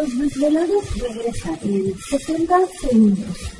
Los desvelados regresa en 60 segundos.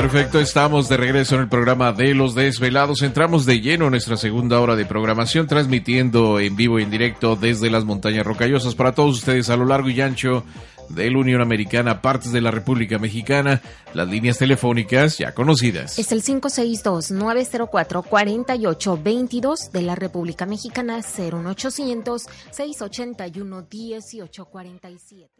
Perfecto, estamos de regreso en el programa de Los Desvelados. Entramos de lleno en nuestra segunda hora de programación, transmitiendo en vivo y en directo desde las montañas rocallosas para todos ustedes a lo largo y ancho de la Unión Americana, partes de la República Mexicana, las líneas telefónicas ya conocidas. Es el 562-904-4822 de la República Mexicana, 01800-681-1847.